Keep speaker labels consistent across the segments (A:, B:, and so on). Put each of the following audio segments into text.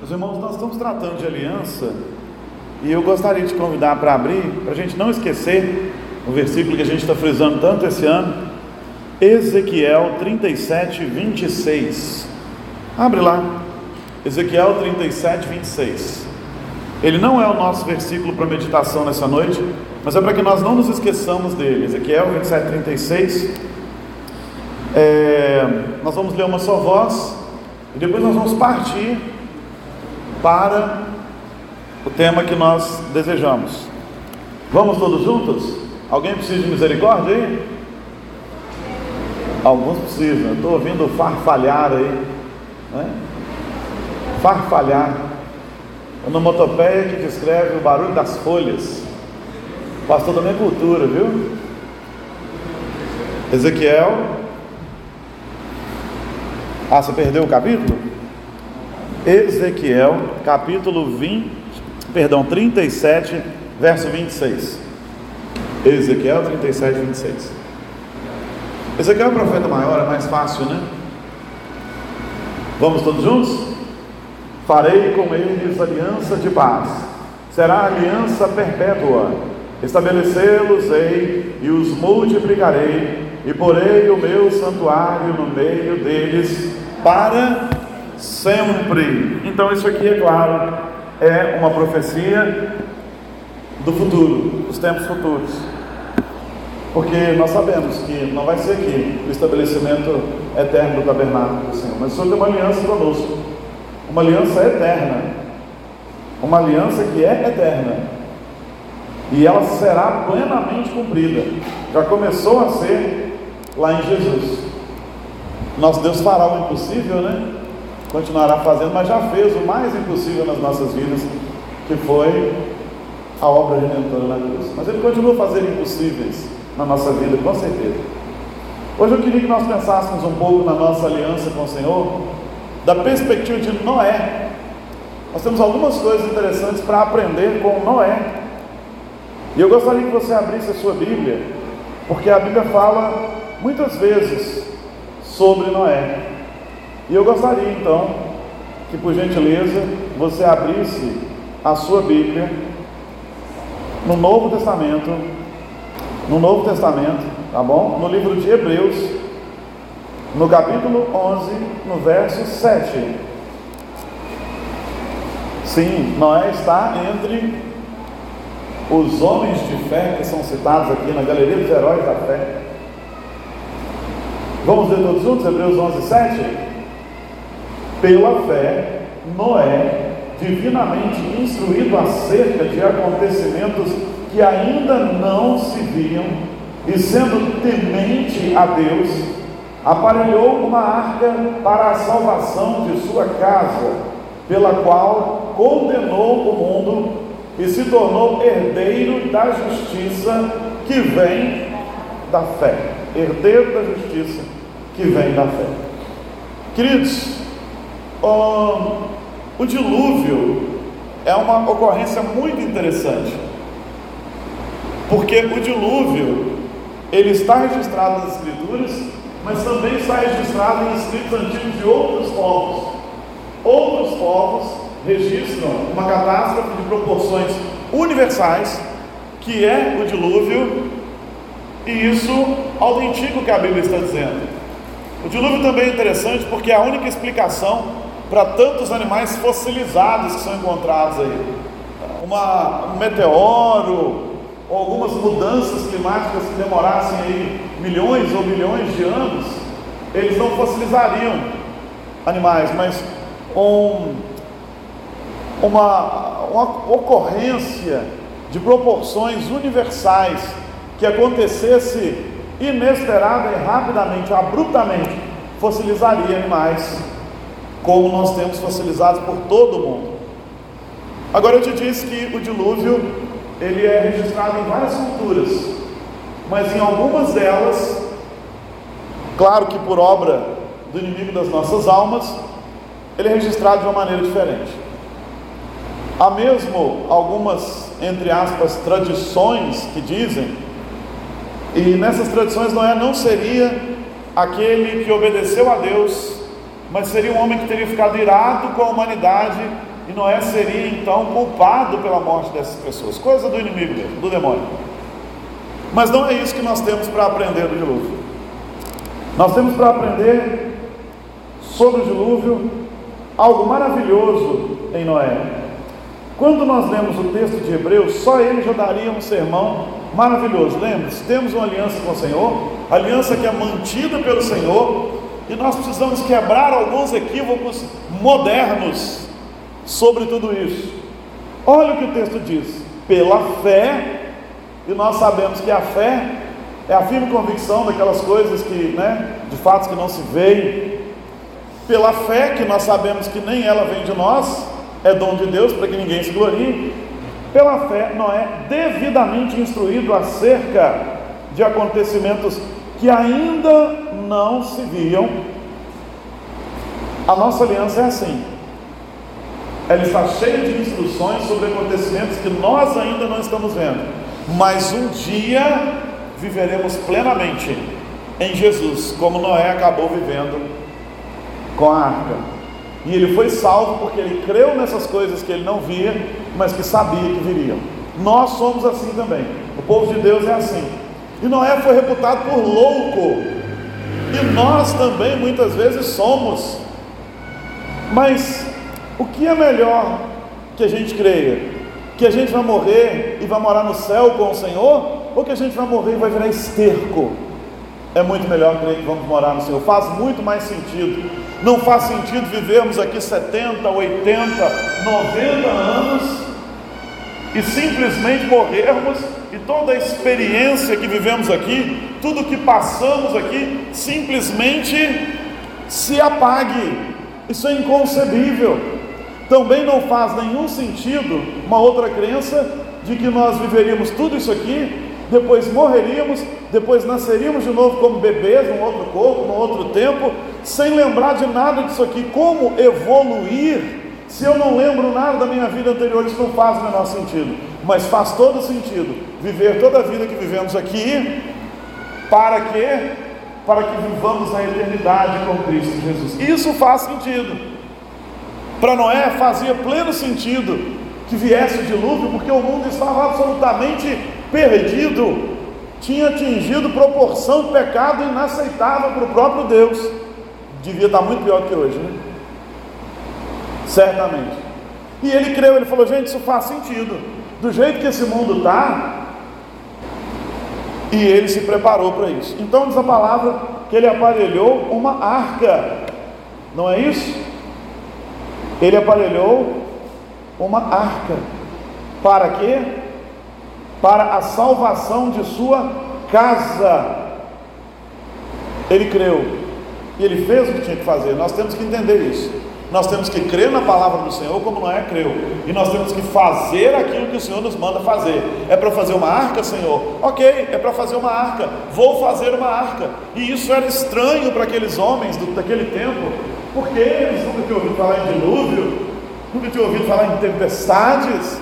A: Meus irmãos, nós estamos tratando de aliança e eu gostaria de convidar para abrir, para a gente não esquecer o versículo que a gente está frisando tanto esse ano, Ezequiel 37, 26. Abre lá, Ezequiel 37, 26. Ele não é o nosso versículo para meditação nessa noite, mas é para que nós não nos esqueçamos dele. Ezequiel 27, 36. É, nós vamos ler uma só voz e depois nós vamos partir para o tema que nós desejamos. Vamos todos juntos? Alguém precisa de misericórdia aí? Alguns precisam. Estou ouvindo farfalhar aí. Né? Farfalhar. Onomatopeia que descreve o barulho das folhas. Pastor da minha cultura, viu? Ezequiel. Ah, você perdeu o capítulo? Ezequiel, capítulo 20, perdão, 37, verso 26. Ezequiel 37, 26. Ezequiel é o profeta maior, é mais fácil, né? Vamos todos juntos? Farei com eles aliança de paz, será aliança perpétua. Estabelecê-los-ei e os multiplicarei, e porei o meu santuário no meio deles para sempre. Então, isso aqui, é claro, é uma profecia do futuro, dos tempos futuros. Porque nós sabemos que não vai ser aqui o estabelecimento eterno do tabernáculo do Senhor, mas o Senhor tem uma aliança conosco, uma aliança eterna, uma aliança que é eterna, e ela será plenamente cumprida. Já começou a ser lá em Jesus. Nosso Deus fará o impossível, né? Continuará fazendo, mas já fez o mais impossível nas nossas vidas, que foi a obra redentora na cruz. Mas Ele continua fazendo impossíveis na nossa vida, com certeza. Hoje eu queria que nós pensássemos um pouco na nossa aliança com o Senhor, da perspectiva de Noé. Nós temos algumas coisas interessantes para aprender com Noé. E eu gostaria que você abrisse a sua Bíblia, porque a Bíblia fala muitas vezes sobre Noé. E eu gostaria então que, por gentileza, você abrisse a sua Bíblia no Novo Testamento, no Novo Testamento, tá bom? No livro de Hebreus, no capítulo 11, no verso 7. Sim, Noé está entre os homens de fé que são citados aqui na galeria dos heróis da fé. Vamos ler todos juntos, Hebreus 11, 7? Pela fé, Noé, divinamente instruído acerca de acontecimentos que ainda não se viam, e sendo temente a Deus, aparelhou uma arca para a salvação de sua casa, pela qual condenou o mundo e se tornou herdeiro da justiça que vem da fé. Herdeiro da justiça que vem da fé. Queridos, o dilúvio é uma ocorrência muito interessante, porque o dilúvio ele está registrado nas escrituras, mas também está registrado em escritos antigos de outros povos. Outros povos registram uma catástrofe de proporções universais, que é o dilúvio, e isso autentico o que a Bíblia está dizendo. O dilúvio também é interessante porque é a única explicação para tantos animais fossilizados que são encontrados aí. Uma, um meteoro, ou algumas mudanças climáticas que demorassem aí milhões ou milhões de anos, eles não fossilizariam animais, mas um, uma, uma ocorrência de proporções universais que acontecesse inesperada e rapidamente, abruptamente, fossilizaria animais como nós temos fossilizados por todo o mundo. Agora eu te disse que o dilúvio ele é registrado em várias culturas, mas em algumas delas, claro que por obra do inimigo das nossas almas, ele é registrado de uma maneira diferente. Há mesmo algumas, entre aspas, tradições que dizem, e nessas tradições Noé não seria aquele que obedeceu a Deus mas seria um homem que teria ficado irado com a humanidade e Noé seria então culpado pela morte dessas pessoas, coisa do inimigo mesmo, do demônio. Mas não é isso que nós temos para aprender do dilúvio. Nós temos para aprender sobre o dilúvio algo maravilhoso em Noé. Quando nós lemos o texto de Hebreus, só ele já daria um sermão maravilhoso. Lembre-se, temos uma aliança com o Senhor, aliança que é mantida pelo Senhor, e nós precisamos quebrar alguns equívocos modernos sobre tudo isso. Olha o que o texto diz: pela fé, e nós sabemos que a fé é a firme convicção daquelas coisas que, né, de fatos que não se veem. Pela fé, que nós sabemos que nem ela vem de nós, é dom de Deus para que ninguém se glorie. Pela fé, Noé, devidamente instruído acerca de acontecimentos que ainda não se viam, a nossa aliança é assim. Ela está cheia de instruções sobre acontecimentos que nós ainda não estamos vendo, mas um dia viveremos plenamente em Jesus, como Noé acabou vivendo com a arca. E ele foi salvo porque ele creu nessas coisas que ele não via, mas que sabia que viriam. Nós somos assim também. O povo de Deus é assim. E Noé foi reputado por louco. E nós também muitas vezes somos. Mas o que é melhor que a gente creia? Que a gente vai morrer e vai morar no céu com o Senhor? Ou que a gente vai morrer e vai virar esterco? É muito melhor crer que vamos morar no Senhor. Faz muito mais sentido. Não faz sentido vivermos aqui 70, 80, 90 anos e simplesmente morrermos e toda a experiência que vivemos aqui, tudo que passamos aqui, simplesmente se apague. Isso é inconcebível. Também não faz nenhum sentido uma outra crença de que nós viveríamos tudo isso aqui, depois morreríamos, depois nasceríamos de novo como bebês, num outro corpo, num outro tempo, sem lembrar de nada disso aqui. Como evoluir se eu não lembro nada da minha vida anterior? Isso não faz o menor sentido, mas faz todo sentido viver toda a vida que vivemos aqui, para quê? Para que vivamos na eternidade com Cristo Jesus. Isso faz sentido. Para Noé fazia pleno sentido que viesse o dilúvio, porque o mundo estava absolutamente perdido, tinha atingido proporção de pecado inaceitável para o próprio Deus. Devia estar muito pior que hoje, né? Certamente. E ele creu, ele falou: gente, isso faz sentido. Do jeito que esse mundo está, e ele se preparou para isso. Então diz a palavra que ele aparelhou uma arca, não é isso? Ele aparelhou uma arca. Para quê? Para a salvação de sua casa. Ele creu. E ele fez o que tinha que fazer. Nós temos que entender isso. Nós temos que crer na palavra do Senhor como Noé creu. E nós temos que fazer aquilo que o Senhor nos manda fazer. É para fazer uma arca, Senhor? Ok, é para fazer uma arca. Vou fazer uma arca. E isso era estranho para aqueles homens do, daquele tempo, porque eles nunca tinham ouvido falar em dilúvio, nunca tinham ouvido falar em tempestades.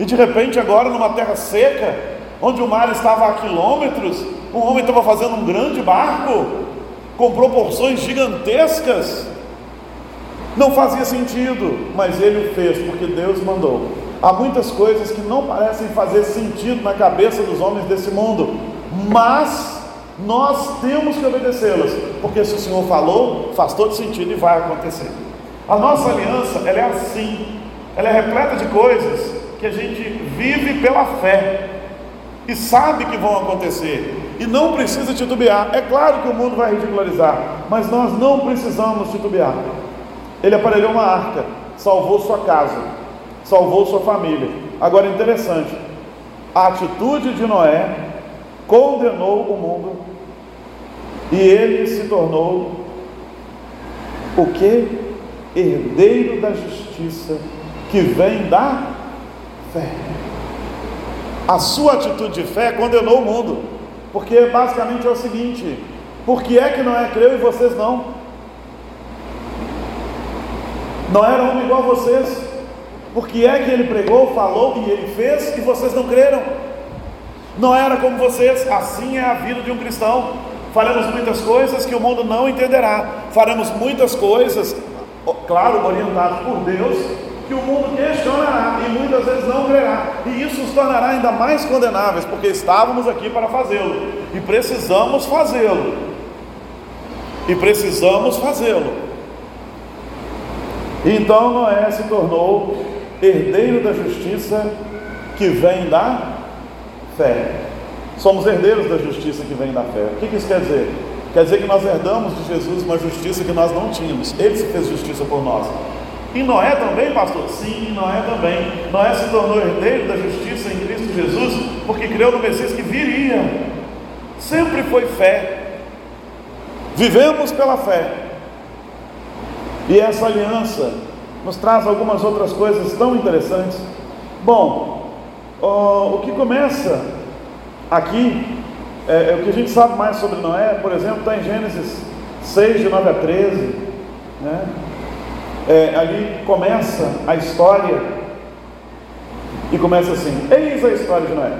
A: E de repente, agora numa terra seca, onde o mar estava a quilômetros, um homem estava fazendo um grande barco com proporções gigantescas. Não fazia sentido, mas ele o fez porque Deus mandou. Há muitas coisas que não parecem fazer sentido na cabeça dos homens desse mundo, mas nós temos que obedecê-las, porque se o Senhor falou, faz todo sentido e vai acontecer. A nossa aliança, ela é assim, ela é repleta de coisas que a gente vive pela fé e sabe que vão acontecer e não precisa titubear. É claro que o mundo vai ridicularizar, mas nós não precisamos titubear. Ele aparelhou uma arca, salvou sua casa, salvou sua família. Agora interessante, a atitude de Noé condenou o mundo e ele se tornou o que? Herdeiro da justiça que vem da fé. A sua atitude de fé condenou o mundo, porque basicamente é o seguinte: por que é que Noé creu e vocês não? Não era homem igual a vocês. Porque é que ele pregou, falou e ele fez e vocês não creram. Não era como vocês, assim é a vida de um cristão. Faremos muitas coisas que o mundo não entenderá. Faremos muitas coisas, claro, orientados por Deus, que o mundo questionará e muitas vezes não crerá, e isso nos tornará ainda mais condenáveis, porque estávamos aqui para fazê-lo e precisamos fazê-lo. E precisamos fazê-lo. Então Noé se tornou herdeiro da justiça que vem da fé. Somos herdeiros da justiça que vem da fé. O que isso quer dizer? Quer dizer que nós herdamos de Jesus uma justiça que nós não tínhamos. Ele se fez justiça por nós. E Noé também, pastor? Sim, Noé também. Noé se tornou herdeiro da justiça em Cristo Jesus porque creu no Messias que viria. Sempre foi fé. Vivemos pela fé. E essa aliança nos traz algumas outras coisas tão interessantes. Bom, o que começa aqui, é, é, o que a gente sabe mais sobre Noé, por exemplo, está em Gênesis 6, de 9 a 13. Né? É, ali começa a história e começa assim: Eis a história de Noé.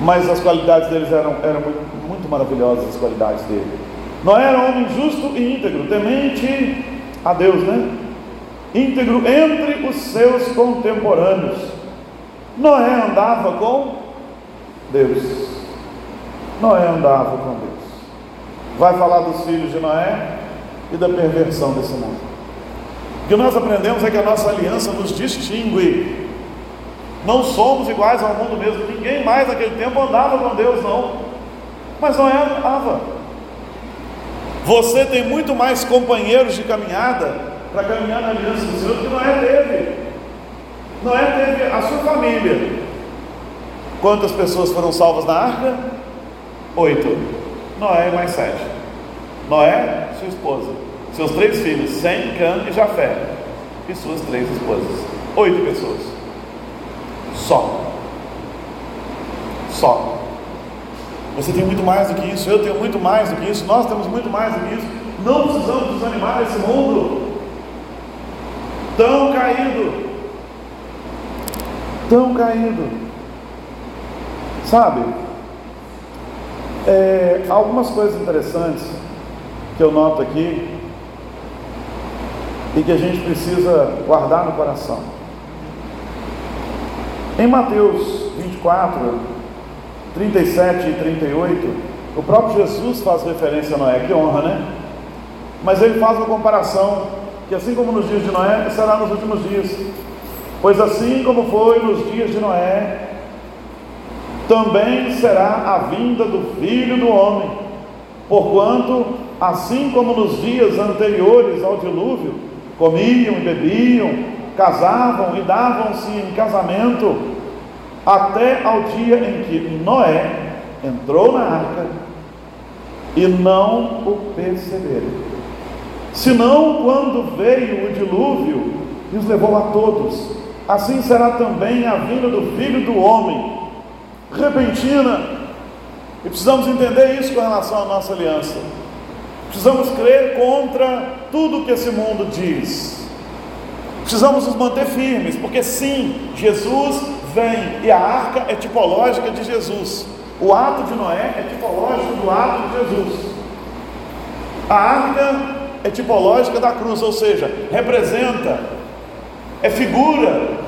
A: Mas as qualidades deles eram, eram muito, muito maravilhosas, as qualidades dele. Noé era um homem justo e íntegro, temente a Deus, né? Íntegro entre os seus contemporâneos. Noé andava com Deus. Noé andava com Deus. Vai falar dos filhos de Noé e da perversão desse mundo. O que nós aprendemos é que a nossa aliança nos distingue. Não somos iguais ao mundo mesmo. Ninguém mais naquele tempo andava com Deus, não. Mas Noé andava. Você tem muito mais companheiros de caminhada para caminhar na aliança do Senhor que Noé teve. Noé teve a sua família. Quantas pessoas foram salvas na arca? Oito. Noé mais sete. Noé, sua esposa. Seus três filhos, Sem, Cã e Jafé. E suas três esposas. Oito pessoas. Só. Só. Você tem muito mais do que isso, eu tenho muito mais do que isso, nós temos muito mais do que isso. Não precisamos desanimar esse mundo tão caído. Tão caído. Sabe? É, algumas coisas interessantes que eu noto aqui e que a gente precisa guardar no coração. Em Mateus 24, 37 e 38, o próprio Jesus faz referência a Noé, que honra, né? Mas ele faz uma comparação que assim como nos dias de Noé, será nos últimos dias. Pois assim como foi nos dias de Noé, também será a vinda do Filho do Homem. Porquanto, assim como nos dias anteriores ao dilúvio, comiam e bebiam, casavam e davam-se em casamento, até ao dia em que Noé entrou na arca e não o perceberam. Senão, quando veio o dilúvio e os levou a todos, assim será também a vinda do filho do homem, repentina. E precisamos entender isso com relação à nossa aliança. Precisamos crer contra tudo que esse mundo diz. Precisamos nos manter firmes, porque sim, Jesus vem, e a arca é tipológica de Jesus. O ato de Noé é tipológico do ato de Jesus. A arca é tipológica da cruz, ou seja, representa, é figura,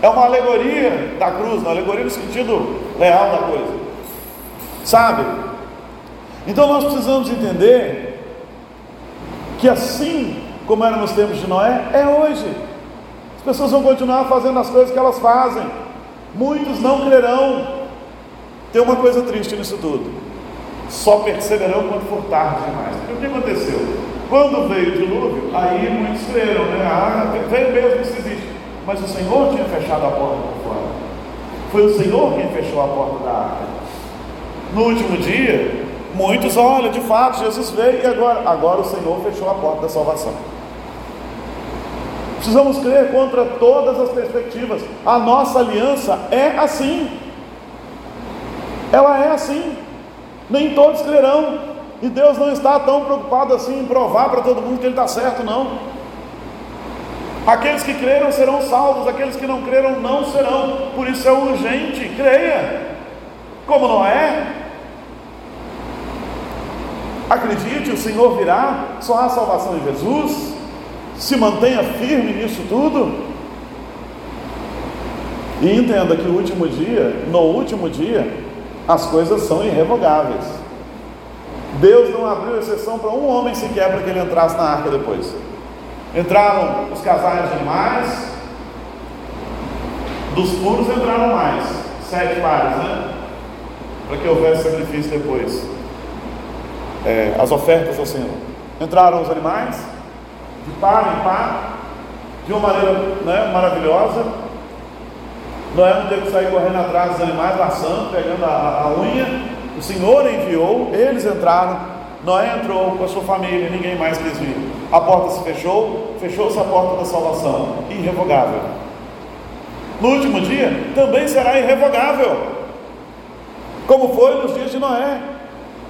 A: é uma alegoria da cruz, uma alegoria no sentido real da coisa. Sabe? Então nós precisamos entender que assim como era nos tempos de Noé, é hoje. As pessoas vão continuar fazendo as coisas que elas fazem. Muitos não crerão. Tem uma coisa triste nisso tudo. Só perceberão quando for tarde demais. Porque o que aconteceu? Quando veio o dilúvio, aí muitos creram, né? Ah, veio mesmo, isso existe. Mas o Senhor tinha fechado a porta por fora. Foi o Senhor quem fechou a porta da arca. No último dia, muitos, olha, de fato, Jesus veio e agora? Agora o Senhor fechou a porta da salvação. Precisamos crer contra todas as perspectivas. A nossa aliança é assim. Ela é assim. Nem todos crerão. E Deus não está tão preocupado assim em provar para todo mundo que Ele está certo, não. Aqueles que creram serão salvos, aqueles que não creram não serão. Por isso é urgente, creia. Como não é? Acredite, o Senhor virá, só há salvação em Jesus. Se mantenha firme nisso tudo. E entenda que o último dia, no último dia, as coisas são irrevogáveis. Deus não abriu exceção para um homem sequer para que ele entrasse na arca depois. Entraram os casais de animais, dos puros entraram mais, sete pares, né? Para que houvesse sacrifício depois. É, as ofertas ao Senhor. Entraram os animais, de par em par, de uma maneira né, maravilhosa. Noé não teve que sair correndo atrás dos animais, laçando, pegando a, a, unha. O Senhor enviou, eles entraram. Noé entrou com a sua família, ninguém mais quis vir. A porta se fechou, fechou-se a porta da salvação, irrevogável. No último dia, também será irrevogável, como foi nos dias de Noé.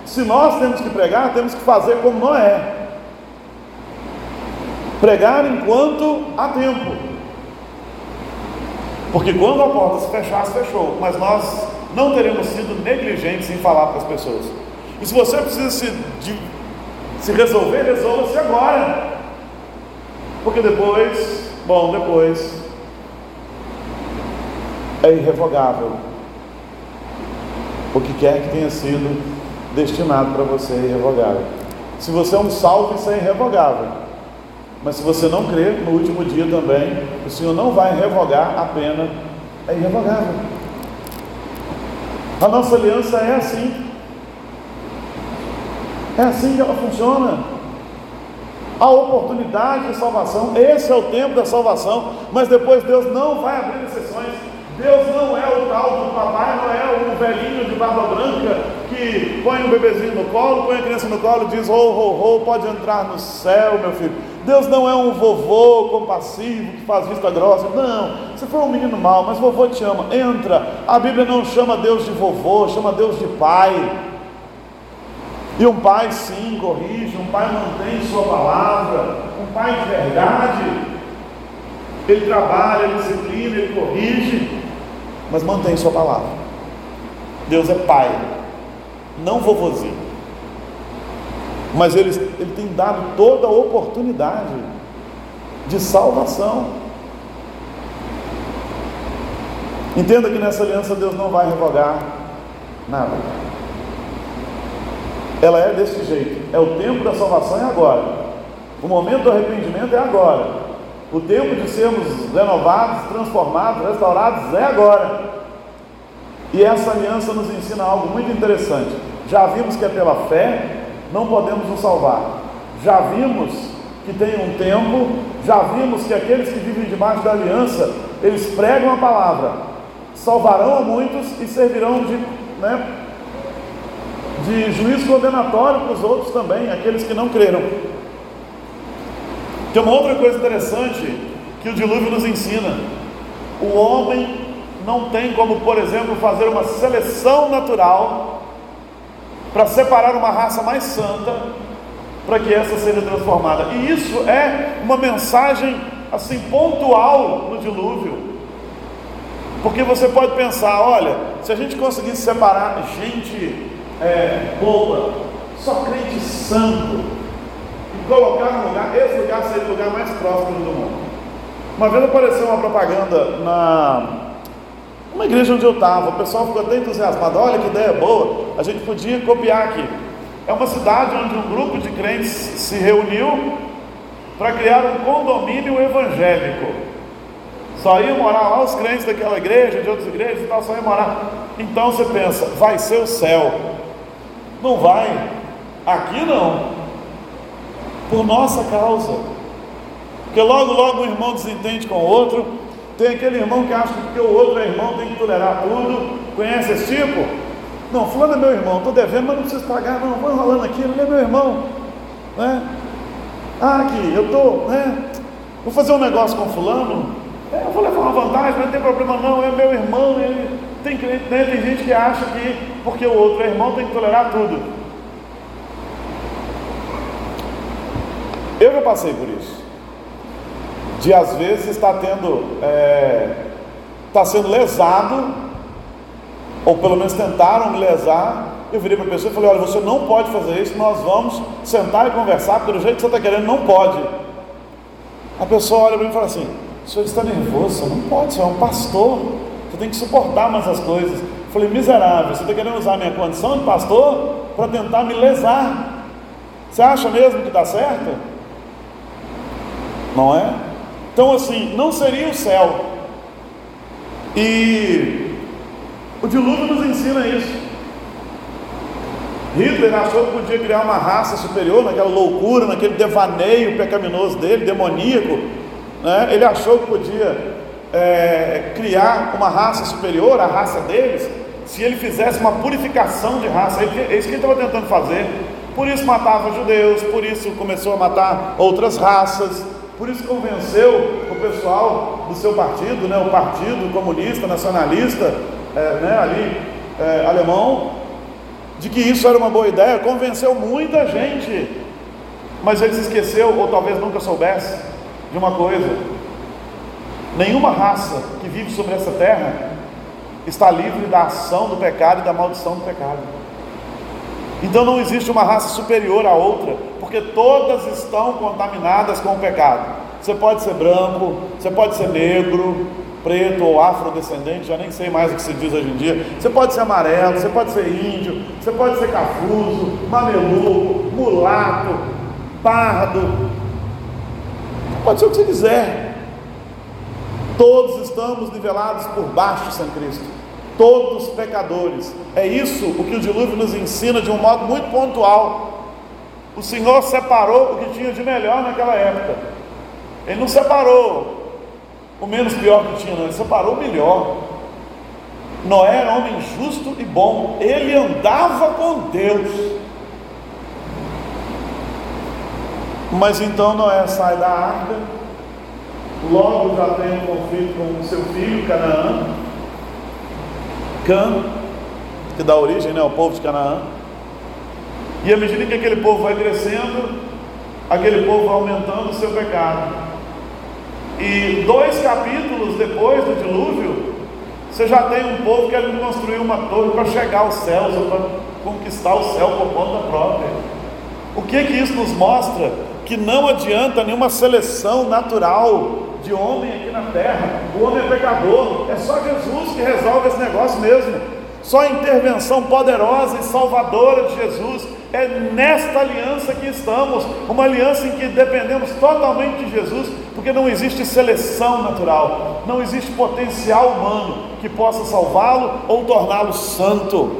A: Se nós temos que pregar, temos que fazer como Noé. Pregar enquanto há tempo. Porque quando a porta se fechar, se fechou. Mas nós não teremos sido negligentes em falar para as pessoas. E se você precisa se, de, se resolver, resolva-se agora. Porque depois, bom, depois é irrevogável. O que quer que tenha sido destinado para você é irrevogável. Se você é um salvo, isso é irrevogável. Mas se você não crer, no último dia também, o Senhor não vai revogar a pena, é irrevogável. A nossa aliança é assim. É assim que ela funciona. A oportunidade de salvação, esse é o tempo da salvação, mas depois Deus não vai abrir exceções. Deus não é o tal do papai, não é o velhinho de barba branca que põe um bebezinho no colo, põe a criança no colo e diz: Oh, oh, oh, pode entrar no céu, meu filho. Deus não é um vovô compassivo que faz vista grossa. Não, você foi um menino mau, mas vovô te ama. Entra. A Bíblia não chama Deus de vovô, chama Deus de pai. E um pai sim corrige, um pai mantém sua palavra, um pai de verdade. Ele trabalha, ele disciplina, ele corrige, mas mantém sua palavra. Deus é pai, não vovozinho. Mas ele, ele tem dado toda a oportunidade de salvação. Entenda que nessa aliança Deus não vai revogar nada. Ela é desse jeito. É o tempo da salvação é agora. O momento do arrependimento é agora. O tempo de sermos renovados, transformados, restaurados é agora. E essa aliança nos ensina algo muito interessante. Já vimos que é pela fé não podemos nos salvar. Já vimos que tem um tempo, já vimos que aqueles que vivem debaixo da aliança, eles pregam a palavra, salvarão a muitos e servirão de, né, de juízo condenatório para os outros também, aqueles que não creram. Tem uma outra coisa interessante que o dilúvio nos ensina: o homem não tem como, por exemplo, fazer uma seleção natural para separar uma raça mais santa, para que essa seja transformada. E isso é uma mensagem assim pontual no dilúvio. Porque você pode pensar, olha, se a gente conseguisse separar gente é, boa, só crente santo, e colocar no lugar, esse lugar seria o lugar mais próximo do mundo. Uma vez apareceu uma propaganda na uma igreja onde eu estava, o pessoal ficou até entusiasmado, olha que ideia boa, a gente podia copiar aqui. É uma cidade onde um grupo de crentes se reuniu para criar um condomínio evangélico. Só iam morar lá os crentes daquela igreja, de outras igrejas e tal, só iam morar. Então você pensa, vai ser o céu. Não vai. Aqui não. Por nossa causa. Porque logo, logo um irmão desentende com o outro, tem aquele irmão que acha que o outro é irmão tem que tolerar tudo. Conhece esse tipo? Não, fulano é meu irmão, estou devendo, mas não preciso pagar, não, vou enrolando aqui, ele é meu irmão. Né? Ah, aqui, eu estou, né? Vou fazer um negócio com fulano, é, eu vou levar uma vantagem, mas não tem problema não, é meu irmão, ele tem, né, tem gente que acha que porque o outro é irmão tem que tolerar tudo. Eu já passei por isso de às vezes estar tendo, é, está sendo lesado, ou pelo menos tentaram me lesar, eu virei para a pessoa e falei, olha, você não pode fazer isso, nós vamos sentar e conversar, do jeito que você está querendo, não pode. A pessoa olha para mim e fala assim: o senhor está nervoso, você não pode, senhor é um pastor, você tem que suportar mais as coisas. Eu falei, miserável, você está querendo usar a minha condição de pastor para tentar me lesar. Você acha mesmo que dá certo? Não é? Então, assim, não seria o céu. E o dilúvio nos ensina isso. Hitler achou que podia criar uma raça superior, naquela loucura, naquele devaneio pecaminoso dele, demoníaco. Né? Ele achou que podia é, criar uma raça superior, a raça deles, se ele fizesse uma purificação de raça. é isso que ele estava tentando fazer. Por isso matava judeus, por isso começou a matar outras raças, por isso convenceu o pessoal do seu partido, né, o Partido Comunista Nacionalista, é, né, ali, é, alemão, de que isso era uma boa ideia, convenceu muita gente, mas ele se esqueceu, ou talvez nunca soubesse, de uma coisa: nenhuma raça que vive sobre essa terra está livre da ação do pecado e da maldição do pecado. Então não existe uma raça superior à outra, porque todas estão contaminadas com o pecado. Você pode ser branco, você pode ser negro, preto ou afrodescendente, já nem sei mais o que se diz hoje em dia. Você pode ser amarelo, você pode ser índio, você pode ser cafuso, mameluco, mulato, pardo. Pode ser o que você quiser. Todos estamos nivelados por baixo sem Cristo todos pecadores. É isso o que o dilúvio nos ensina de um modo muito pontual. O Senhor separou o que tinha de melhor naquela época. Ele não separou o menos pior que tinha, não, ele separou o melhor. Noé era homem justo e bom, ele andava com Deus. Mas então Noé sai da arca, logo já tem um conflito com seu filho Canaã, Cã, que dá origem né, ao povo de Canaã. E à medida que aquele povo vai crescendo, aquele povo vai aumentando o seu pecado. E dois capítulos depois do dilúvio, você já tem um povo querendo construir uma torre para chegar aos céus, ou para conquistar o céu por conta própria. O que que isso nos mostra? Que não adianta nenhuma seleção natural de homem aqui na terra. O homem é pecador, é só Jesus que resolve esse negócio mesmo. Só a intervenção poderosa e salvadora de Jesus é nesta aliança que estamos, uma aliança em que dependemos totalmente de Jesus, porque não existe seleção natural, não existe potencial humano que possa salvá-lo ou torná-lo santo.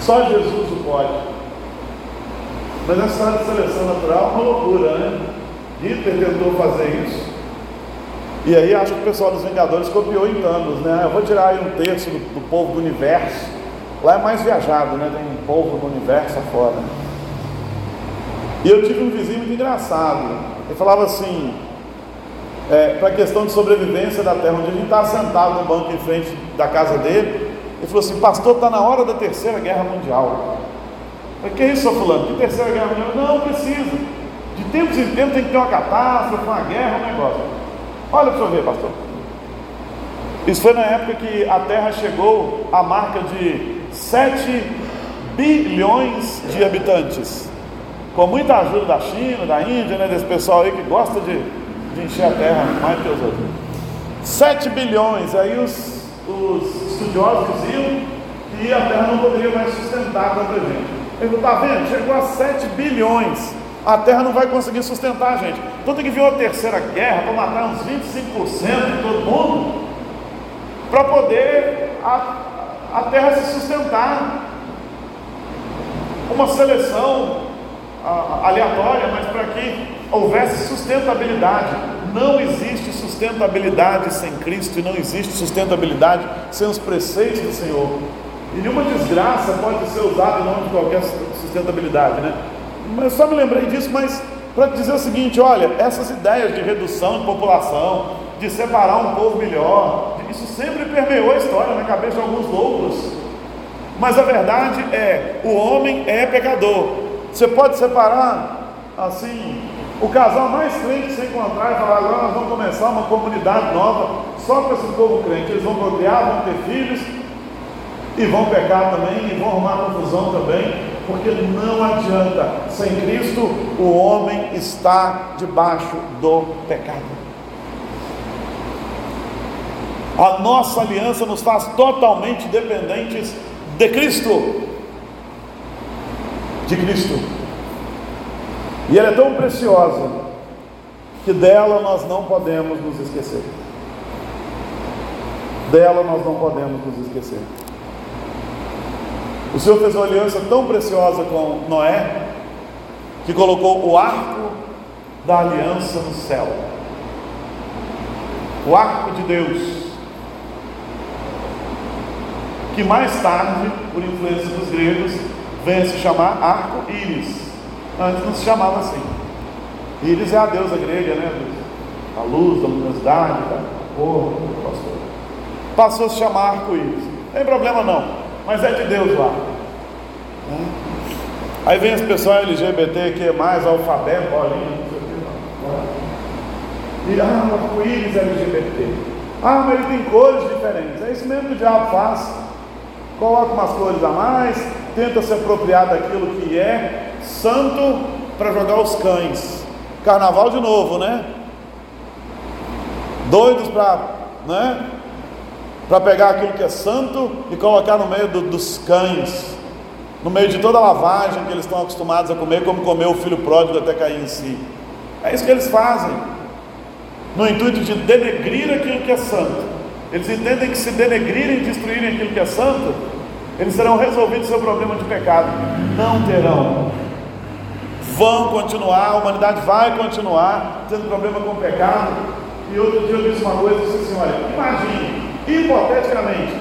A: Só Jesus o pode. Mas essa de seleção natural é uma loucura, né? Hitler tentou fazer isso. E aí acho que o pessoal dos Vingadores copiou em Thanos, né? Eu vou tirar aí um terço do, do povo do universo. Lá é mais viajado, né? Tem um povo do universo afora. E eu tive um vizinho muito engraçado. Ele falava assim, é, para a questão de sobrevivência da terra, onde a gente estava sentado no banco em frente da casa dele, ele falou assim, pastor, está na hora da terceira guerra mundial. Eu falei, que isso, fulano? Que terceira guerra mundial? Não, precisa. Tempos em tempos tem que ter uma catástrofe, uma guerra, um negócio. Olha para você ver, pastor. Isso foi na época que a Terra chegou à marca de 7 bilhões de habitantes. Com muita ajuda da China, da Índia, né, desse pessoal aí que gosta de, de encher a Terra mais que os outros. 7 bilhões, aí os, os estudiosos diziam que a Terra não poderia mais sustentar tanta gente. Ele está vendo? Chegou a 7 bilhões a terra não vai conseguir sustentar a gente. Então tem que vir uma terceira guerra para matar uns 25% de todo mundo, para poder a, a terra se sustentar. Uma seleção a, aleatória, mas para que houvesse sustentabilidade. Não existe sustentabilidade sem Cristo e não existe sustentabilidade sem os preceitos do Senhor. E nenhuma desgraça pode ser usada em nome de qualquer sustentabilidade, né? Mas só me lembrei disso, mas para dizer o seguinte: olha, essas ideias de redução de população, de separar um povo melhor, isso sempre permeou a história na cabeça de alguns loucos. Mas a verdade é: o homem é pecador. Você pode separar, assim, o casal mais crente se encontrar e falar: agora nós vamos começar uma comunidade nova só com esse povo crente. Eles vão procriar, vão ter filhos e vão pecar também, e vão arrumar confusão também. Porque não adianta. Sem Cristo, o homem está debaixo do pecado. A nossa aliança nos faz totalmente dependentes de Cristo. De Cristo. E ela é tão preciosa que dela nós não podemos nos esquecer. Dela nós não podemos nos esquecer. O Senhor fez uma aliança tão preciosa com Noé, que colocou o arco da aliança no céu. O arco de Deus. Que mais tarde, por influência dos gregos, vem a se chamar arco-íris. Antes não se chamava assim. Íris é a deusa grega, né? A luz, da luminosidade, da cor, pastor. Passou a se chamar arco-íris. Não tem problema não mas é de Deus lá. Né? Aí vem as pessoas LGBT que é mais alfabeto, bolinha, o que E ah, arco-íris LGBT. Ah, mas ele tem cores diferentes. É isso mesmo que o diabo faz. Coloca umas cores a mais, tenta se apropriar daquilo que é santo para jogar os cães. Carnaval de novo, né? Doidos para, né? Para pegar aquilo que é santo e colocar no meio do, dos cães, no meio de toda a lavagem que eles estão acostumados a comer, como comeu o filho pródigo até cair em si. É isso que eles fazem, no intuito de denegrir aquilo que é santo. Eles entendem que se denegrirem e destruírem aquilo que é santo, eles terão resolvido seu problema de pecado. Não terão. Vão continuar, a humanidade vai continuar tendo problema com o pecado. E outro dia eu disse uma coisa, eu disse assim, olha, imagine hipoteticamente,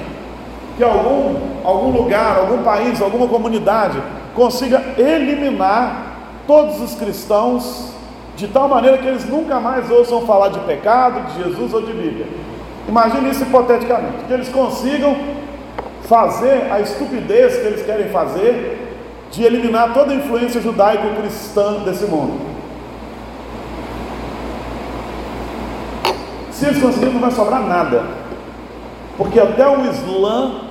A: que algum, algum lugar, algum país, alguma comunidade consiga eliminar todos os cristãos de tal maneira que eles nunca mais ouçam falar de pecado, de Jesus ou de Bíblia. Imagine isso hipoteticamente, que eles consigam fazer a estupidez que eles querem fazer de eliminar toda a influência judaico-cristã desse mundo. Se eles conseguirem, não vai sobrar nada. Porque até o Islã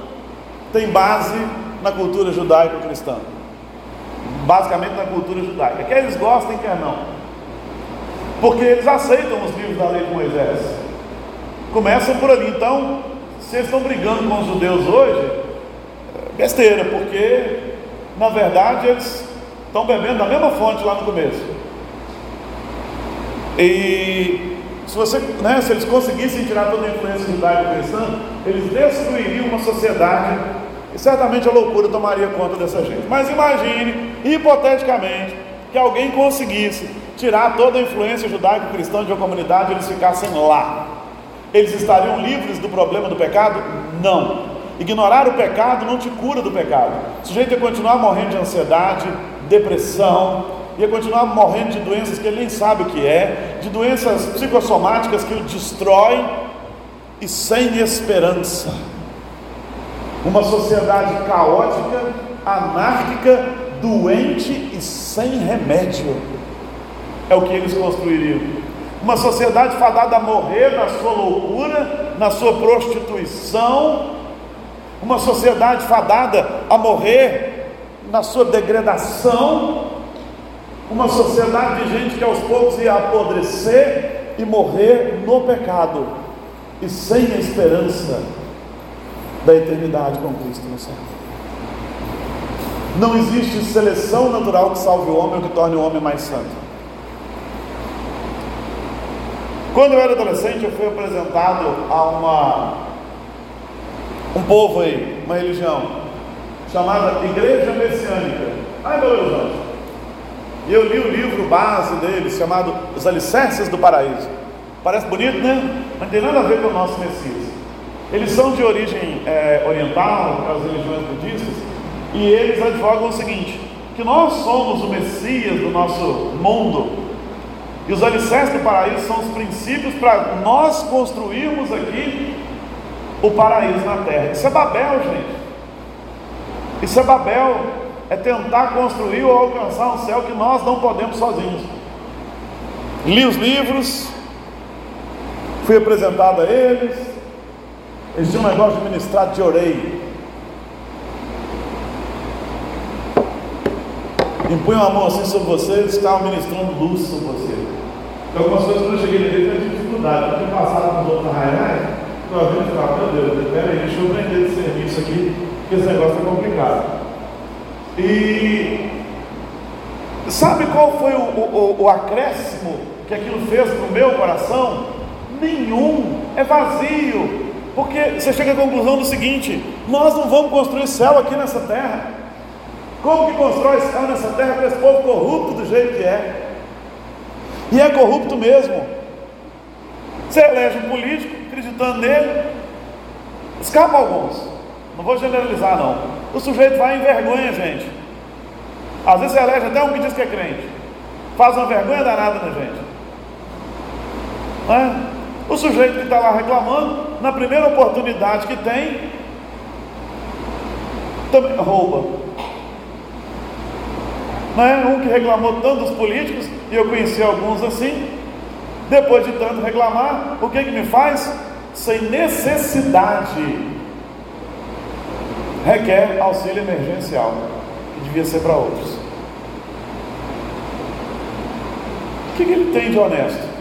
A: tem base na cultura judaico-cristã. Basicamente na cultura judaica. Quer eles gostem, quer não. Porque eles aceitam os livros da lei de Moisés. Começam por ali. Então, se eles estão brigando com os judeus hoje, besteira, porque na verdade eles estão bebendo da mesma fonte lá no começo. E se, você, né, se eles conseguissem tirar toda a influência judaico-cristã, eles destruiriam uma sociedade e certamente a loucura tomaria conta dessa gente. Mas imagine, hipoteticamente, que alguém conseguisse tirar toda a influência judaico-cristã de uma comunidade e eles ficassem lá. Eles estariam livres do problema do pecado? Não. Ignorar o pecado não te cura do pecado. O sujeito ia continuar morrendo de ansiedade, depressão, ia continuar morrendo de doenças que ele nem sabe o que é, de doenças psicossomáticas que o destroem e sem esperança. Uma sociedade caótica, anárquica, doente e sem remédio. É o que eles construiriam. Uma sociedade fadada a morrer na sua loucura, na sua prostituição. Uma sociedade fadada a morrer na sua degradação uma sociedade de gente que aos poucos ia apodrecer e morrer no pecado e sem a esperança da eternidade com Cristo no céu. Não existe seleção natural que salve o homem ou que torne o homem mais santo. Quando eu era adolescente, eu fui apresentado a uma um povo aí, uma religião chamada Igreja Messiânica. Ai, meu Deus, e eu li o livro base deles, chamado Os Alicerces do Paraíso. Parece bonito, né? Mas não tem nada a ver com o nosso Messias. Eles são de origem é, oriental, as religiões budistas, e eles advogam o seguinte: que nós somos o Messias do nosso mundo. E os alicerces do paraíso são os princípios para nós construirmos aqui o paraíso na terra. Isso é Babel, gente. Isso é Babel é tentar construir ou alcançar um céu que nós não podemos sozinhos. Li os livros, fui apresentado a eles, eles um negócio de ministrar de orei. impunham a mão assim sobre você, eles estavam ministrando luz sobre você. Então, algumas coisas quando eu cheguei na eu tive dificuldade, porque passava com os outros arraiais, eu havia falava, meu Deus, peraí, deixa eu aprender esse serviço aqui, porque esse negócio é complicado. E sabe qual foi o, o, o acréscimo que aquilo fez para o meu coração? Nenhum, é vazio. Porque você chega à conclusão do seguinte: nós não vamos construir céu aqui nessa terra. Como que constrói céu nessa terra com esse povo corrupto do jeito que é? E é corrupto mesmo. Você elege um político, acreditando nele, escapa alguns. Não vou generalizar não. O sujeito vai em vergonha, gente. Às vezes elege até um que diz que é crente. Faz uma vergonha danada na gente. É? O sujeito que está lá reclamando, na primeira oportunidade que tem, também rouba. É? Um que reclamou tanto dos políticos, e eu conheci alguns assim, depois de tanto reclamar, o que, que me faz? Sem necessidade, requer auxílio emergencial, que devia ser para outros. O que, que ele tem de honesto?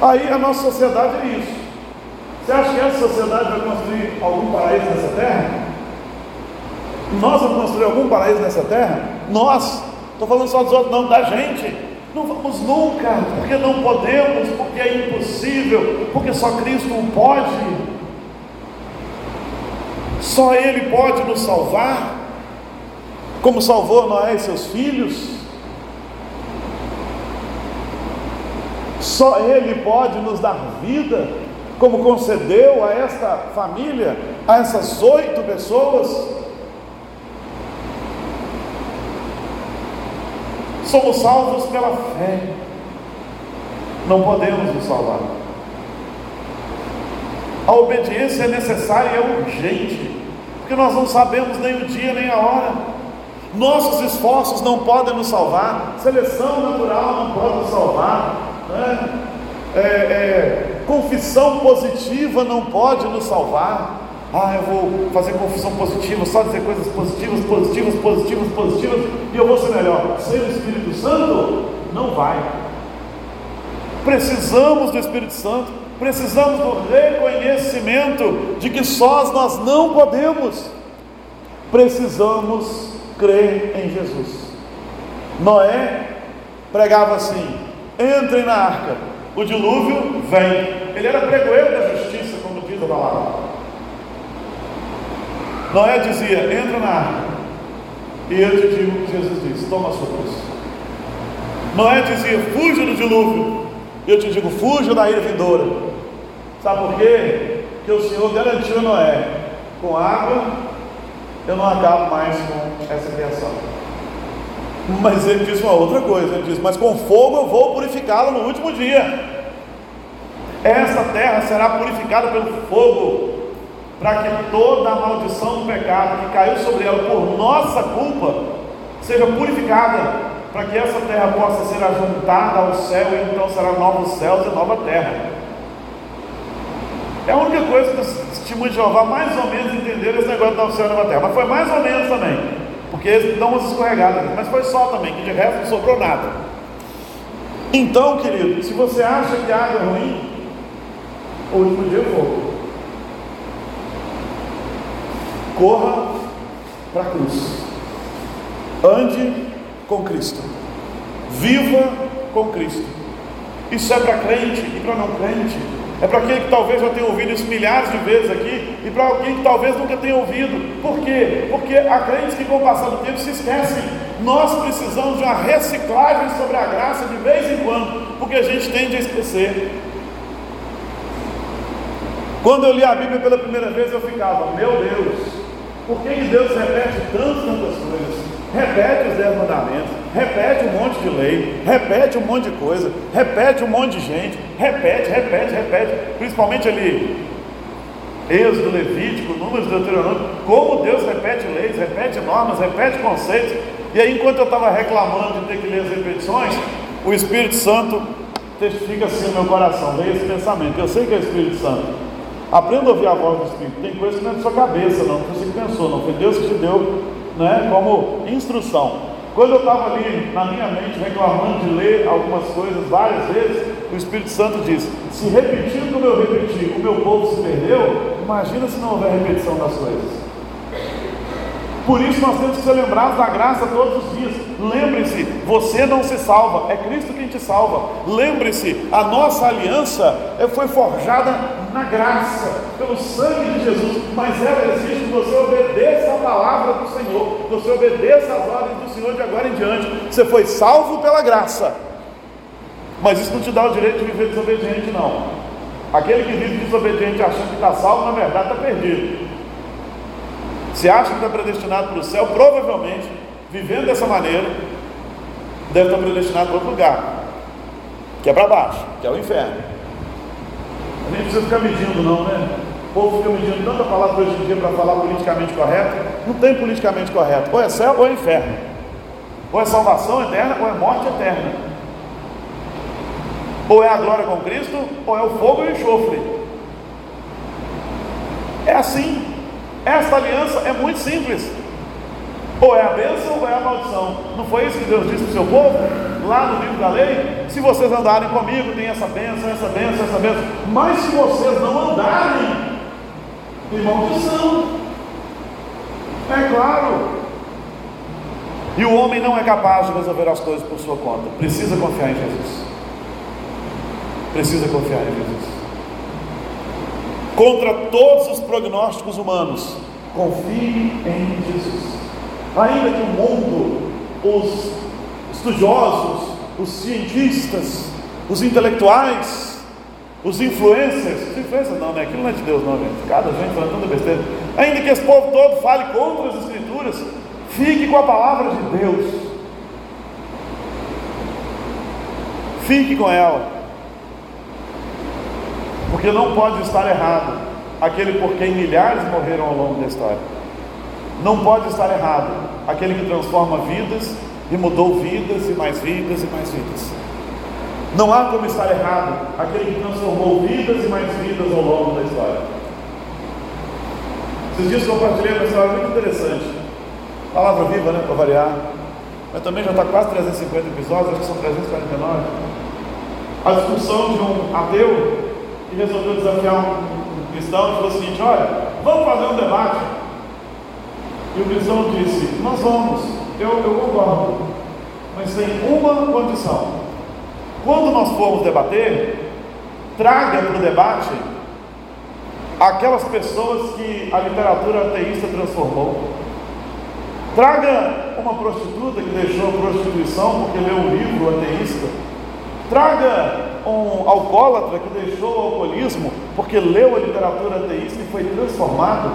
A: Aí a nossa sociedade é isso. Você acha que essa sociedade vai construir algum paraíso nessa terra? Nós vamos construir algum paraíso nessa terra? Nós, estou falando só dos outros, não, da gente. Não vamos nunca, porque não podemos, porque é impossível, porque só Cristo pode. Só Ele pode nos salvar, como salvou Noé e seus filhos. Só Ele pode nos dar vida, como concedeu a esta família, a essas oito pessoas. Somos salvos pela fé, não podemos nos salvar. A obediência é necessária e é urgente, porque nós não sabemos nem o dia nem a hora. Nossos esforços não podem nos salvar, seleção natural não pode nos salvar, né? É, é, confissão positiva não pode nos salvar. Ah, eu vou fazer confissão positiva, só dizer coisas positivas, positivas, positivas, positivas, e eu vou ser melhor. Sem o Espírito Santo, não vai. Precisamos do Espírito Santo, precisamos do reconhecimento de que sós nós não podemos. Precisamos crer em Jesus. Noé pregava assim: entrem na arca. O dilúvio vem. Ele era pregoeiro da justiça, como diz a palavra. Noé dizia: entra na arca. E eu te digo o que Jesus disse: toma a sua cruz. Noé dizia: fuja do dilúvio. E eu te digo: fuja da ira vindoura. Sabe por quê? Porque o Senhor garantiu a Noé: com água eu não acabo mais com essa criação. Mas ele diz uma outra coisa: ele diz, mas com fogo eu vou purificá-la no último dia. Essa terra será purificada pelo fogo, para que toda a maldição do pecado que caiu sobre ela por nossa culpa seja purificada, para que essa terra possa ser ajuntada ao céu e então será novos céus e nova terra. É a única coisa que os testemunhos de Jeová mais ou menos entenderam esse negócio novo céu nova terra, mas foi mais ou menos também. Porque eles dão umas escorregadas, mas foi só também, que de resto não sobrou nada. Então, querido, se você acha que a água é ruim, o último dia é fogo. Corra para a cruz. Ande com Cristo. Viva com Cristo. Isso é para crente e para não crente. É para aquele que talvez já tenha ouvido isso milhares de vezes aqui e para alguém que talvez nunca tenha ouvido. Por quê? Porque há crentes que com o passar do tempo se esquecem. Nós precisamos de uma reciclagem sobre a graça de vez em quando, porque a gente tende a esquecer. Quando eu li a Bíblia pela primeira vez, eu ficava, meu Deus, por que Deus repete tantas, tantas coisas? Repete os dez mandamentos, repete um monte de lei, repete um monte de coisa, repete um monte de gente, repete, repete, repete, principalmente ali, Êxodo, Levítico, Números, Deuteronômio, como Deus repete leis, repete normas, repete conceitos, e aí enquanto eu estava reclamando de ter que ler as repetições, o Espírito Santo testifica assim no meu coração, veio esse pensamento, eu sei que é o Espírito Santo, Aprenda a ouvir a voz do Espírito. Tem coisa que não é da sua cabeça, não. Não foi você que pensou, não. Foi Deus que te deu né, como instrução. Quando eu estava ali na minha mente reclamando de ler algumas coisas várias vezes, o Espírito Santo diz: se repetindo como eu repeti, o meu povo se perdeu, imagina se não houver repetição das coisas. Por isso nós temos que ser lembrados da graça todos os dias. Lembre-se, você não se salva, é Cristo quem te salva. Lembre-se, a nossa aliança foi forjada na graça, pelo sangue de Jesus, mas ela que você obedeça a palavra do Senhor, você obedeça às ordens do Senhor de agora em diante. Você foi salvo pela graça, mas isso não te dá o direito de viver desobediente, não. Aquele que vive desobediente achando que está salvo, na verdade está perdido. Se acha que está predestinado para o céu, provavelmente, vivendo dessa maneira, deve estar predestinado para outro lugar, que é para baixo, que é o inferno. A gente precisa ficar medindo, não, né? O povo fica medindo tanta palavra hoje em dia para falar politicamente correto. Não tem politicamente correto. Ou é céu ou é inferno. Ou é salvação eterna ou é morte eterna. Ou é a glória com Cristo ou é o fogo e o enxofre. É assim. Esta aliança é muito simples. Ou é a bênção ou é a maldição. Não foi isso que Deus disse para o seu povo? Lá no livro da lei? Se vocês andarem comigo, tem essa bênção, essa bênção, essa bênção. Mas se vocês não andarem, tem maldição. É claro. E o homem não é capaz de resolver as coisas por sua conta. Precisa confiar em Jesus. Precisa confiar em Jesus contra todos os prognósticos humanos. Confie em Jesus. Ainda que o mundo, os estudiosos, os cientistas, os intelectuais, os influencers, os influencers não, né? Aquilo não é de Deus, não, gente. Cada gente falando tanta besteira. Ainda que esse povo todo fale contra as Escrituras, fique com a palavra de Deus. Fique com ela. Porque não pode estar errado aquele por quem milhares morreram ao longo da história. Não pode estar errado aquele que transforma vidas e mudou vidas e mais vidas e mais vidas. Não há como estar errado aquele que transformou vidas e mais vidas ao longo da história. Esses dias compartilhei uma história muito interessante. Palavra viva, né? Para variar. Mas também já está quase 350 episódios, acho que são 349. A discussão de um ateu e resolveu desafiar um, cristão e falou o seguinte: Olha, vamos fazer um debate. E o cristão disse: Nós vamos, eu, eu concordo, mas tem uma condição. Quando nós formos debater, traga para o debate aquelas pessoas que a literatura ateísta transformou. Traga uma prostituta que deixou a prostituição porque leu um livro ateísta. Traga um alcoólatra que deixou o alcoolismo porque leu a literatura ateísta e foi transformado.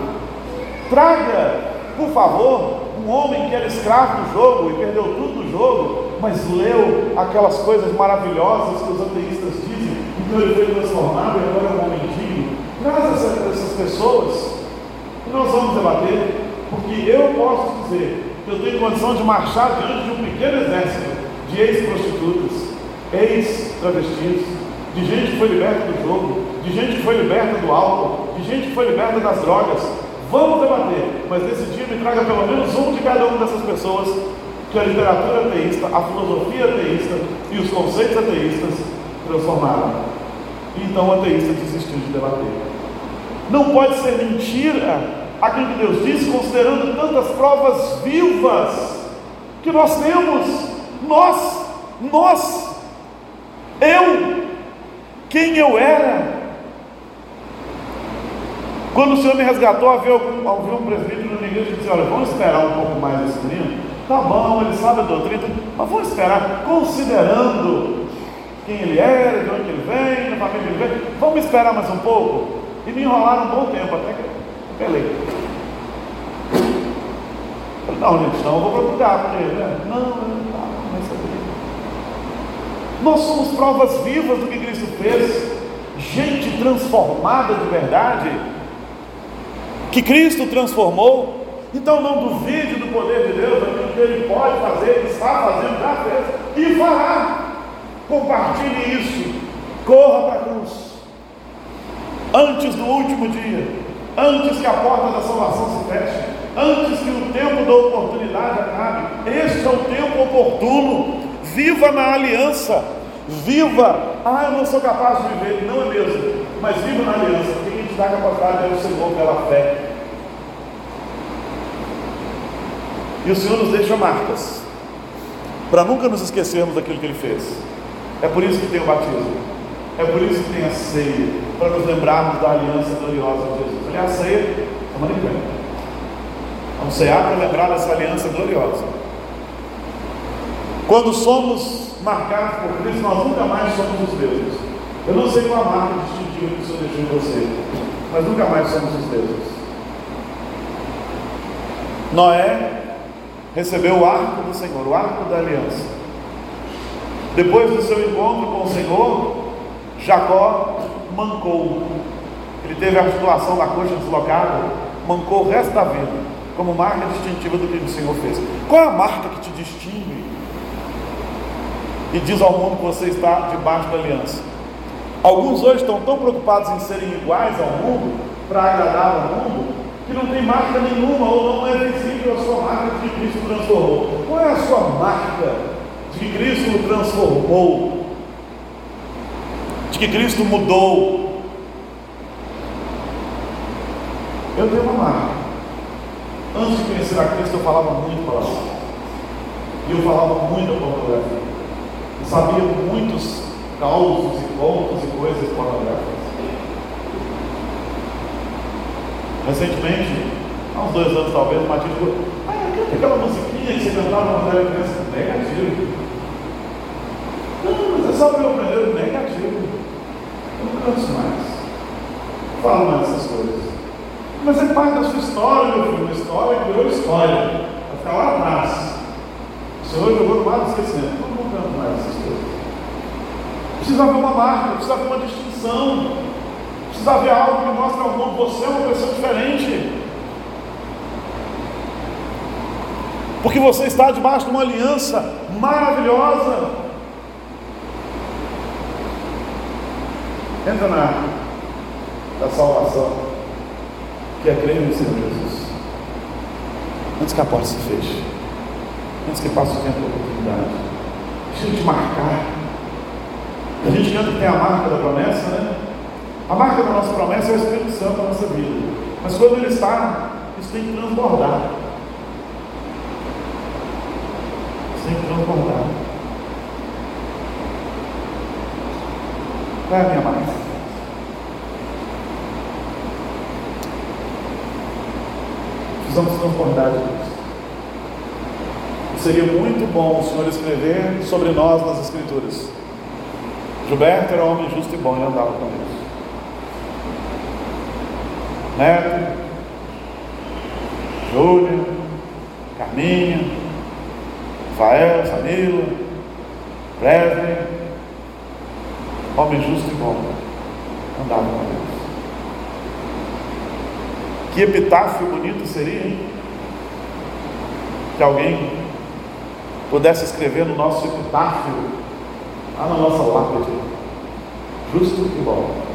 A: Traga, por favor, um homem que era escravo do jogo e perdeu tudo do jogo, mas leu aquelas coisas maravilhosas que os ateístas dizem, então ele foi transformado e agora é um homem digno. Traz essas, pessoas e nós vamos debater, porque eu posso dizer que eu tenho condição de marchar diante de um pequeno exército de ex-prostitutas ex-travestis, de gente que foi liberta do jogo, de gente que foi liberta do álcool, de gente que foi liberta das drogas. Vamos debater, mas nesse dia me traga pelo menos um de cada uma dessas pessoas que a literatura ateísta, a filosofia ateísta e os conceitos ateístas transformaram. Então o ateísta desistiu de debater. Não pode ser mentira aquilo que Deus disse, considerando tantas provas vivas que nós temos. Nós, nós eu, quem eu era. Quando o Senhor me resgatou, havia, havia um presbítero na igreja que disse: Olha, vamos esperar um pouco mais esse menino. Tá bom, ele sabe a doutrina, mas vamos esperar, considerando quem ele era, de onde ele vem, da família que ele vem, vamos esperar mais um pouco. E me enrolaram um bom tempo, até que eu pelei. Não, gente, não, eu vou procurar, porque, né? Não, não, não. Nós somos provas vivas do que Cristo fez, gente transformada de verdade, que Cristo transformou. Então não duvide do poder de Deus, daquilo que Ele pode fazer, está fazendo, já fez e fará. Compartilhe isso, corra para a cruz, antes do último dia, antes que a porta da salvação se feche. antes que o tempo da oportunidade acabe. Este é o tempo oportuno. Viva na aliança. Viva. Ah, eu não sou capaz de viver. Não é mesmo. Mas viva na aliança. Te dá capacidade é o Senhor pela fé. E o Senhor nos deixa marcas. Para nunca nos esquecermos daquilo que Ele fez. É por isso que tem o batismo. É por isso que tem a ceia. Para nos lembrarmos da aliança gloriosa de Jesus. Aliás, a ceia, semana que vem. Vamos cear para lembrar dessa aliança gloriosa. Quando somos marcados por Cristo, nós nunca mais somos os deuses. Eu não sei qual a marca distintiva que o Senhor deixou em você, mas nunca mais somos os deuses. Noé recebeu o arco do Senhor, o arco da aliança. Depois do seu encontro com o Senhor, Jacó mancou. Ele teve a situação da coxa deslocada, mancou o resto da vida como marca distintiva do que o Senhor fez. Qual é a marca que te distingue e diz ao mundo que você está debaixo da aliança? Alguns hoje estão tão preocupados em serem iguais ao mundo, para agradar ao mundo, que não tem marca nenhuma ou não é visível a sua marca de que Cristo transformou. Qual é a sua marca de que Cristo transformou? De que Cristo mudou? Eu tenho uma marca. Antes de conhecer a Cristo, eu falava muito palavrão. E eu falava muita pornografia. Eu sabia muitos causos e contos e coisas pornográficas. Recentemente, há uns dois anos talvez, o Matheus falou, ah, canta aquela musiquinha que você cantava quando era criança. Negativo. Não, mas é só para eu aprender negativo. Eu não canto mais. Falo mais essas coisas. Mas é parte da sua história, meu filho. Uma história que virou história. Vai ficar lá atrás. O Senhor jogou no mar do esquecimento. Não contando mais essas coisas. Precisa haver uma marca, precisa haver uma distinção. Precisa haver algo que mostre ao mundo você é uma pessoa diferente. Porque você está debaixo de uma aliança maravilhosa. Entra na da salvação que é crer no Senhor Jesus. Antes que a porta se feche, antes que passe o tempo da oportunidade, deixa te marcar. A gente canta que tem a marca da promessa, né? A marca da nossa promessa é o Espírito Santo na nossa vida. Mas quando ele está, isso tem que transbordar. Isso tem que transbordar. Qual é a minha marca? Precisamos transbordar de Cristo. Seria muito bom o Senhor escrever sobre nós nas Escrituras. Gilberto era homem justo e bom e andava com Deus. Neto, Júlia, Carminha, Rafael, Samila, Presley, homem justo e bom, andava com Deus. Que epitáfio bonito seria, hein? Que alguém pudesse escrever no nosso epitáfio, lá na nossa lápide, justo e bom.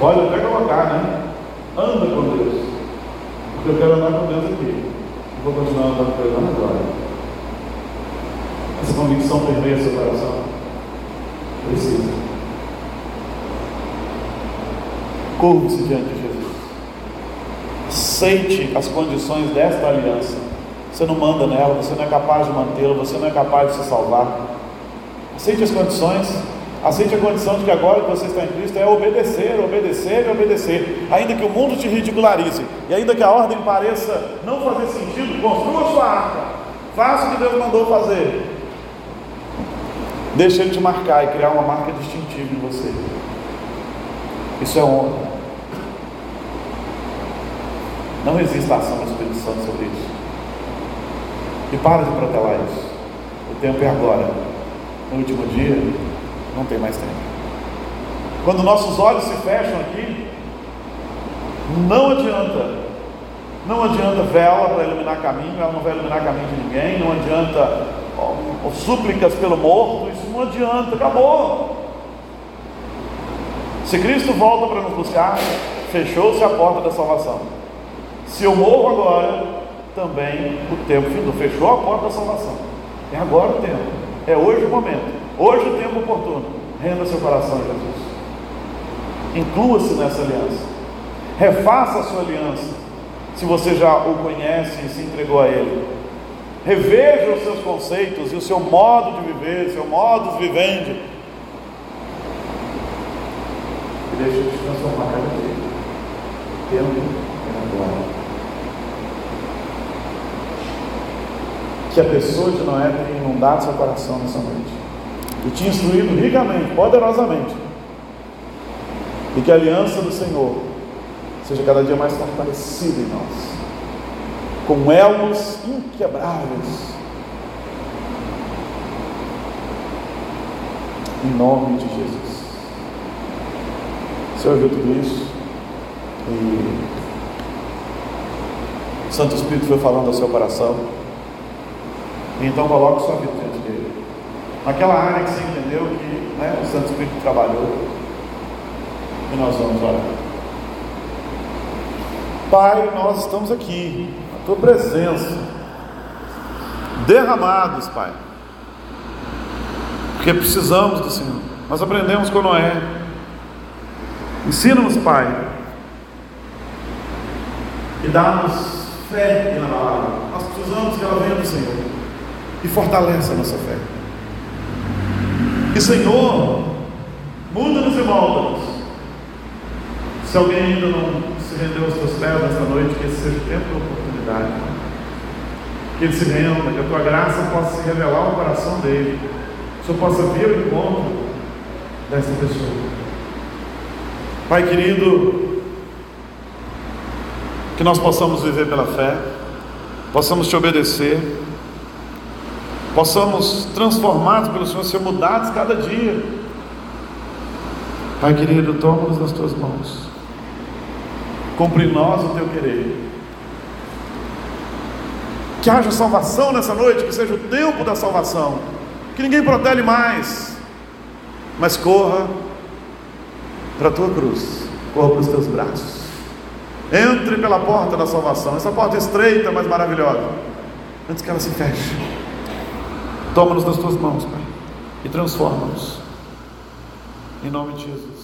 A: Pode até colocar, né? Anda com Deus. Porque eu quero andar com Deus aqui. vou continuar andando com Ele agora. Essa convicção permeia seu coração. Precisa. Curve-se diante de Jesus. Aceite as condições desta aliança. Você não manda nela, você não é capaz de mantê-la, você não é capaz de se salvar. Aceite as condições. Aceite a condição de que agora que você está em Cristo é obedecer, obedecer e obedecer. Ainda que o mundo te ridicularize e ainda que a ordem pareça não fazer sentido, construa sua arca. Faça o que Deus mandou fazer. Deixe Ele te marcar e criar uma marca distintiva em você. Isso é honra. Não existe ação do Espírito Santo sobre isso. E para de protelar isso. O tempo é agora. No último dia, não tem mais tempo. Quando nossos olhos se fecham aqui, não adianta. Não adianta vela para iluminar caminho, ela não vai iluminar caminho de ninguém. Não adianta ó, súplicas pelo morto, isso não adianta, acabou. Se Cristo volta para nos buscar, fechou-se a porta da salvação. Se eu morro agora, também o tempo findou. Fechou a porta da salvação. É agora o tempo. É hoje o momento. Hoje o tempo oportuno. Renda seu coração a Jesus. Inclua-se nessa aliança. Refaça a sua aliança. Se você já o conhece e se entregou a Ele. Reveja os seus conceitos e o seu modo de viver, seu modo de vivendi. E deixa de transformar cada dia. Tempo é agora. Que a pessoa de Noé tenha inundado seu coração nessa noite. E te instruído ricamente, poderosamente. E que a aliança do Senhor seja cada dia mais fortalecida em nós com elos inquebráveis. Em nome de Jesus. Você ouviu tudo isso? E o Santo Espírito foi falando ao seu coração. Então coloque sua vida diante dele. Naquela área que você entendeu que né, o Santo Espírito trabalhou. E nós vamos orar. Pai, nós estamos aqui tua presença, derramados, Pai, porque precisamos do Senhor. Nós aprendemos com Noé. Ensina-nos, Pai, e dá-nos fé na palavra. Nós precisamos que ela venha do Senhor e fortaleça a nossa fé. E Senhor, muda-nos e molda-nos. Se alguém ainda não se rendeu aos teus pés nesta noite, que esse seja o tempo da oportunidade. Que ele se renda, que a tua graça possa se revelar ao coração dele. Que o Senhor possa vir ao encontro dessa pessoa. Pai querido, que nós possamos viver pela fé, possamos te obedecer, possamos, transformados pelo Senhor, ser mudados cada dia. Pai querido, toma-nos nas tuas mãos. Cumpre em nós o teu querer. Que haja salvação nessa noite, que seja o tempo da salvação. Que ninguém protele mais, mas corra para a tua cruz, corra para os teus braços. Entre pela porta da salvação, essa porta estreita, mas maravilhosa, antes que ela se feche. Toma-nos nas tuas mãos, Pai, e transforma-nos. Em nome de Jesus.